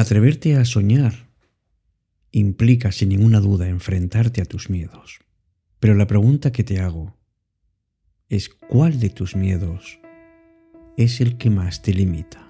Atreverte a soñar implica sin ninguna duda enfrentarte a tus miedos. Pero la pregunta que te hago es cuál de tus miedos es el que más te limita.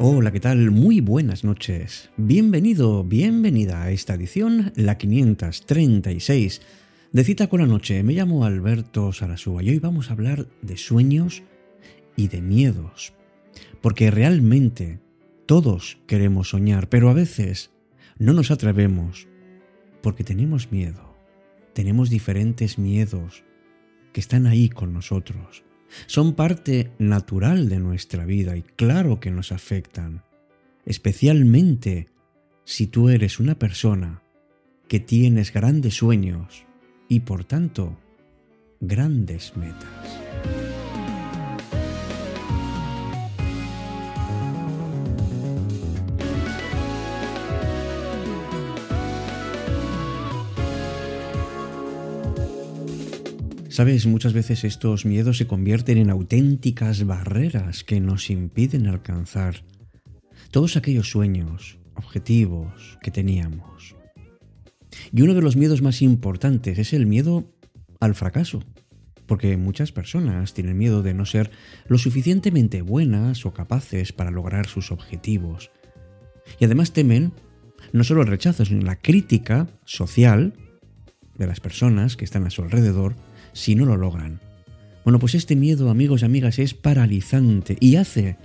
Hola, ¿qué tal? Muy buenas noches. Bienvenido, bienvenida a esta edición, la 536 de Cita con la Noche. Me llamo Alberto Sarasúa y hoy vamos a hablar de sueños y de miedos. Porque realmente todos queremos soñar, pero a veces no nos atrevemos porque tenemos miedo. Tenemos diferentes miedos que están ahí con nosotros. Son parte natural de nuestra vida y claro que nos afectan, especialmente si tú eres una persona que tienes grandes sueños y por tanto grandes metas. Sabes, muchas veces estos miedos se convierten en auténticas barreras que nos impiden alcanzar todos aquellos sueños, objetivos que teníamos. Y uno de los miedos más importantes es el miedo al fracaso, porque muchas personas tienen miedo de no ser lo suficientemente buenas o capaces para lograr sus objetivos. Y además temen no solo el rechazo, sino la crítica social de las personas que están a su alrededor si no lo logran. Bueno, pues este miedo, amigos y amigas, es paralizante y hace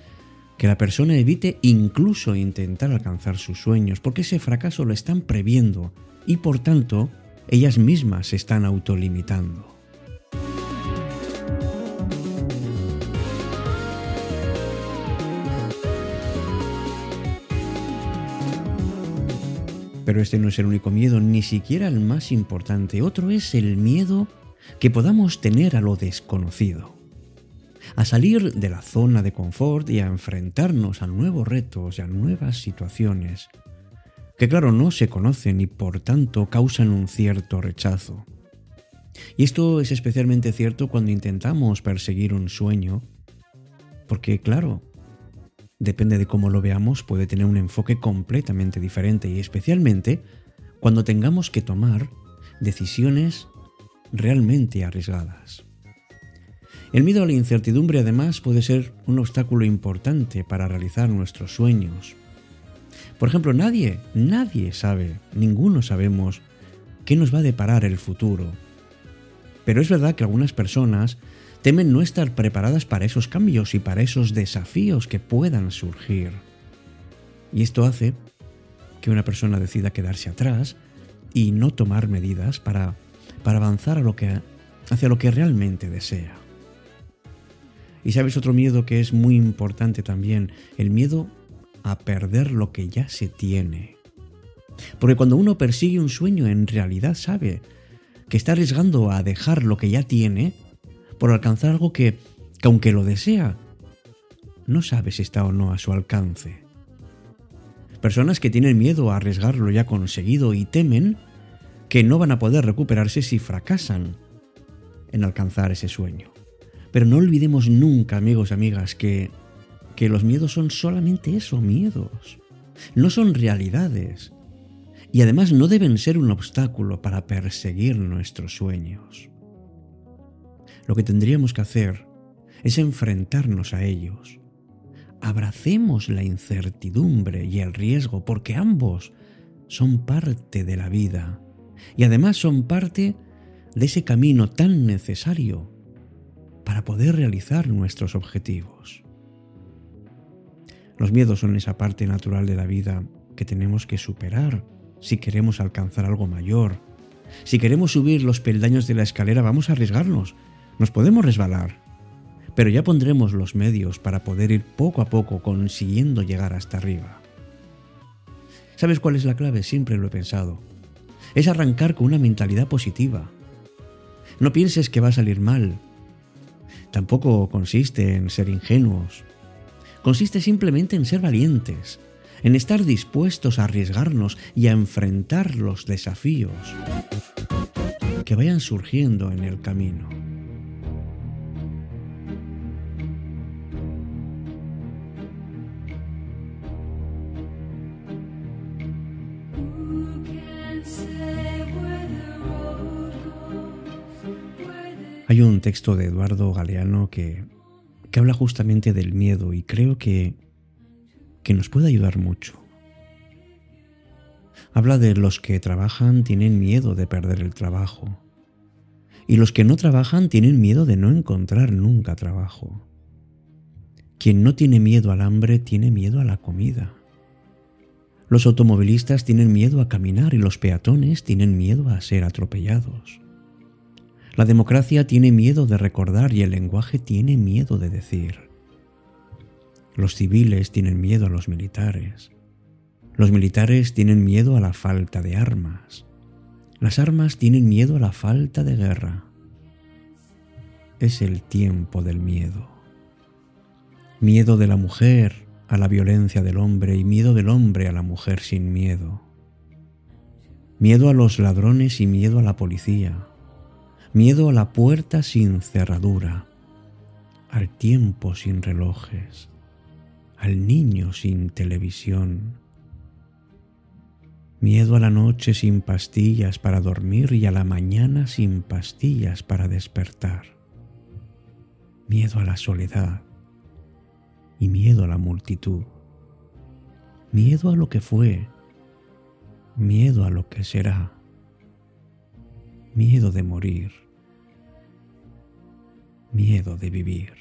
que la persona evite incluso intentar alcanzar sus sueños, porque ese fracaso lo están previendo y por tanto ellas mismas se están autolimitando. Pero este no es el único miedo, ni siquiera el más importante. Otro es el miedo que podamos tener a lo desconocido, a salir de la zona de confort y a enfrentarnos a nuevos retos y a nuevas situaciones que claro no se conocen y por tanto causan un cierto rechazo. Y esto es especialmente cierto cuando intentamos perseguir un sueño, porque claro, depende de cómo lo veamos, puede tener un enfoque completamente diferente y especialmente cuando tengamos que tomar decisiones realmente arriesgadas. El miedo a la incertidumbre además puede ser un obstáculo importante para realizar nuestros sueños. Por ejemplo, nadie, nadie sabe, ninguno sabemos qué nos va a deparar el futuro. Pero es verdad que algunas personas temen no estar preparadas para esos cambios y para esos desafíos que puedan surgir. Y esto hace que una persona decida quedarse atrás y no tomar medidas para para avanzar hacia lo que realmente desea. Y sabes otro miedo que es muy importante también, el miedo a perder lo que ya se tiene. Porque cuando uno persigue un sueño en realidad sabe que está arriesgando a dejar lo que ya tiene por alcanzar algo que aunque lo desea, no sabe si está o no a su alcance. Personas que tienen miedo a arriesgar lo ya conseguido y temen que no van a poder recuperarse si fracasan en alcanzar ese sueño. Pero no olvidemos nunca, amigos y amigas, que, que los miedos son solamente eso, miedos. No son realidades. Y además no deben ser un obstáculo para perseguir nuestros sueños. Lo que tendríamos que hacer es enfrentarnos a ellos. Abracemos la incertidumbre y el riesgo porque ambos son parte de la vida y además son parte de ese camino tan necesario para poder realizar nuestros objetivos. Los miedos son esa parte natural de la vida que tenemos que superar si queremos alcanzar algo mayor. Si queremos subir los peldaños de la escalera vamos a arriesgarnos, nos podemos resbalar, pero ya pondremos los medios para poder ir poco a poco consiguiendo llegar hasta arriba. ¿Sabes cuál es la clave? Siempre lo he pensado es arrancar con una mentalidad positiva. No pienses que va a salir mal. Tampoco consiste en ser ingenuos. Consiste simplemente en ser valientes, en estar dispuestos a arriesgarnos y a enfrentar los desafíos que vayan surgiendo en el camino. Hay un texto de Eduardo Galeano que, que habla justamente del miedo y creo que, que nos puede ayudar mucho. Habla de los que trabajan tienen miedo de perder el trabajo y los que no trabajan tienen miedo de no encontrar nunca trabajo. Quien no tiene miedo al hambre tiene miedo a la comida. Los automovilistas tienen miedo a caminar y los peatones tienen miedo a ser atropellados. La democracia tiene miedo de recordar y el lenguaje tiene miedo de decir. Los civiles tienen miedo a los militares. Los militares tienen miedo a la falta de armas. Las armas tienen miedo a la falta de guerra. Es el tiempo del miedo. Miedo de la mujer a la violencia del hombre y miedo del hombre a la mujer sin miedo. Miedo a los ladrones y miedo a la policía miedo a la puerta sin cerradura, al tiempo sin relojes, al niño sin televisión, miedo a la noche sin pastillas para dormir y a la mañana sin pastillas para despertar, miedo a la soledad y miedo a la multitud, miedo a lo que fue, miedo a lo que será, miedo de morir miedo de vivir.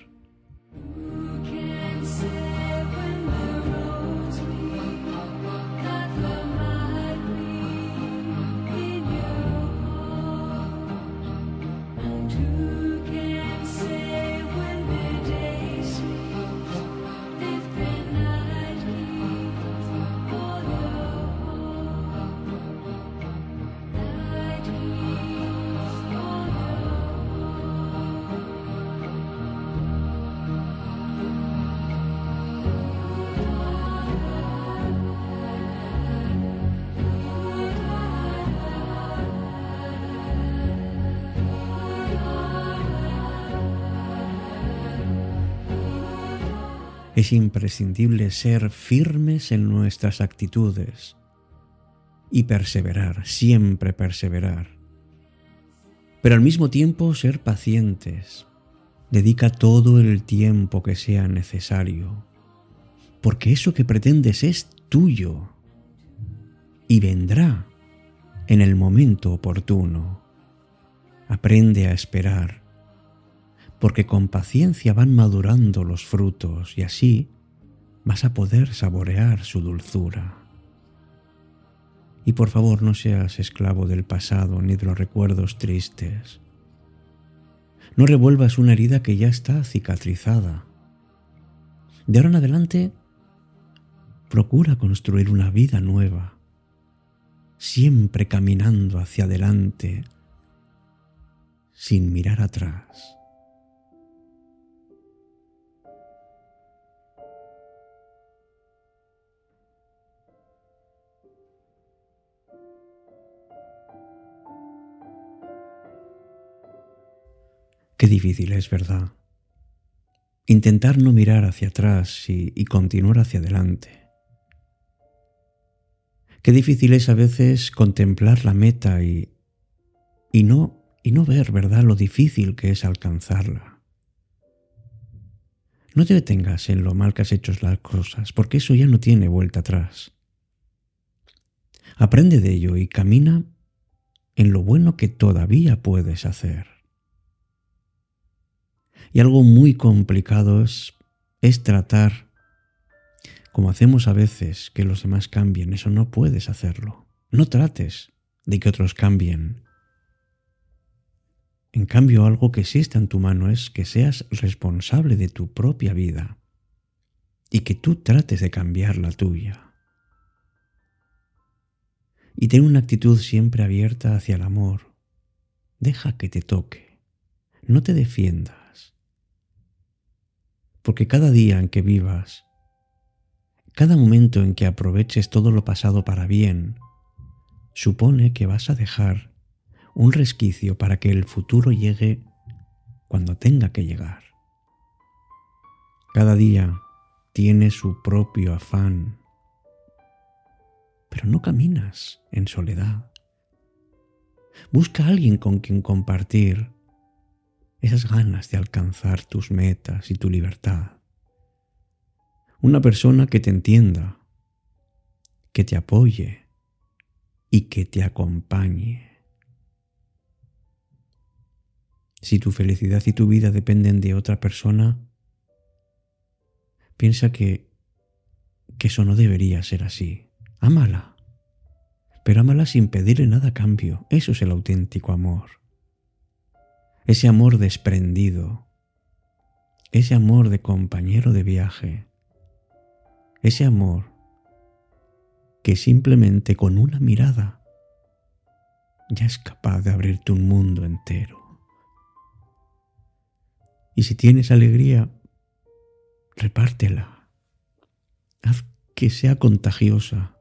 Es imprescindible ser firmes en nuestras actitudes y perseverar, siempre perseverar. Pero al mismo tiempo ser pacientes. Dedica todo el tiempo que sea necesario, porque eso que pretendes es tuyo y vendrá en el momento oportuno. Aprende a esperar porque con paciencia van madurando los frutos y así vas a poder saborear su dulzura. Y por favor no seas esclavo del pasado ni de los recuerdos tristes. No revuelvas una herida que ya está cicatrizada. De ahora en adelante, procura construir una vida nueva, siempre caminando hacia adelante, sin mirar atrás. Qué difícil es, ¿verdad? Intentar no mirar hacia atrás y, continuar hacia adelante. Qué difícil es a veces contemplar la meta y, y, no, y no ver, ¿verdad?, lo difícil que es alcanzarla. No te detengas en lo mal que has hecho las cosas, porque eso ya no tiene vuelta atrás. Aprende de ello y camina en lo bueno que todavía puedes hacer. Y algo muy complicado es, es tratar, como hacemos a veces, que los demás cambien. Eso no puedes hacerlo. No trates de que otros cambien. En cambio, algo que sí en tu mano es que seas responsable de tu propia vida y que tú trates de cambiar la tuya. Y ten una actitud siempre abierta hacia el amor. Deja que te toque. No te defiendas porque cada día en que vivas, Cada momento en que aproveches todo lo pasado para bien, supone que vas a dejar un resquicio para que el futuro llegue cuando tenga que llegar. Cada día tiene su propio afán, pero no caminas en soledad. Busca a alguien con quien compartir esas ganas de alcanzar tus metas y tu libertad. Una persona que te entienda, que te apoye y que te acompañe. Si tu felicidad y tu vida dependen de otra persona, piensa que, que eso no debería ser así. Ámala, pero ámala sin pedirle nada a cambio. Eso es el auténtico amor. Ese amor desprendido, ese amor de compañero de viaje, ese amor que simplemente con una mirada ya es capaz de abrirte un mundo entero. Y si tienes alegría, repártela. Haz que sea contagiosa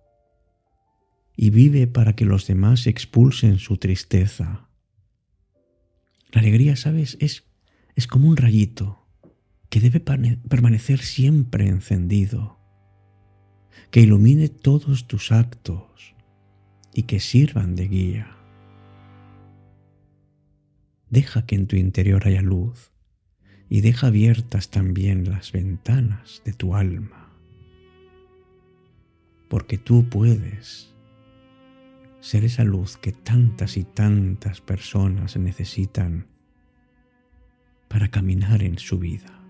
y vive para que los demás expulsen su tristeza. La alegría, ¿sabes? Es, es como un rayito que debe permanecer siempre encendido que ilumine todos tus actos y que sirvan de guía. Deja que en tu interior haya luz y deja abiertas también las ventanas de tu alma, porque tú puedes ser esa luz que tantas y tantas personas necesitan para caminar en su vida.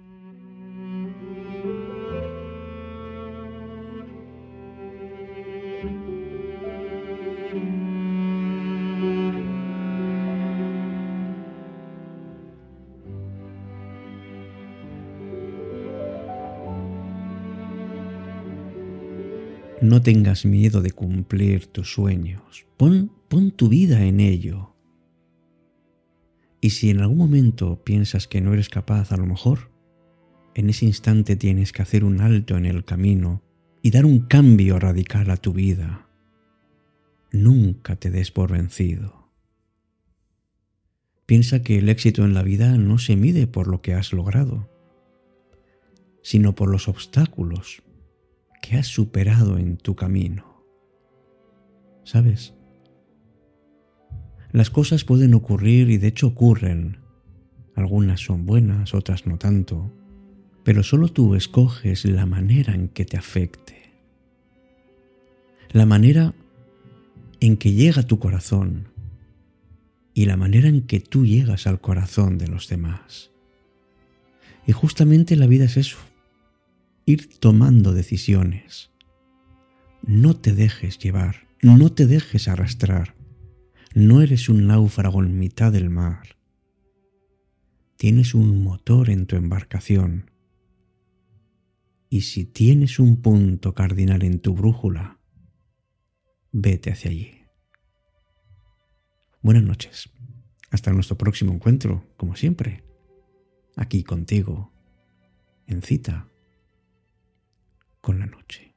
Tengas miedo de cumplir tus sueños. Pon, pon tu vida en ello. Y si en algún momento piensas que no eres capaz, a lo mejor, en ese instante tienes que hacer un alto en el camino y dar un cambio radical a tu vida. Nunca te des por vencido. Piensa que el éxito en la vida no se mide por lo que has logrado, sino por los obstáculos que has superado en tu camino. ¿Sabes? Las cosas pueden ocurrir y de hecho ocurren. Algunas son buenas, otras no tanto, pero solo tú escoges la manera en que te afecte. La manera en que llega tu corazón y la manera en que tú llegas al corazón de los demás. Y justamente la vida es eso, ir tomando decisiones. No te dejes llevar, no te dejes arrastrar. No eres un náufrago en mitad del mar. Tienes un motor en tu embarcación. Y si tienes un punto cardinal en tu brújula, vete hacia allí. Buenas noches. Hasta nuestro próximo encuentro, como siempre, aquí contigo, en cita con la noche.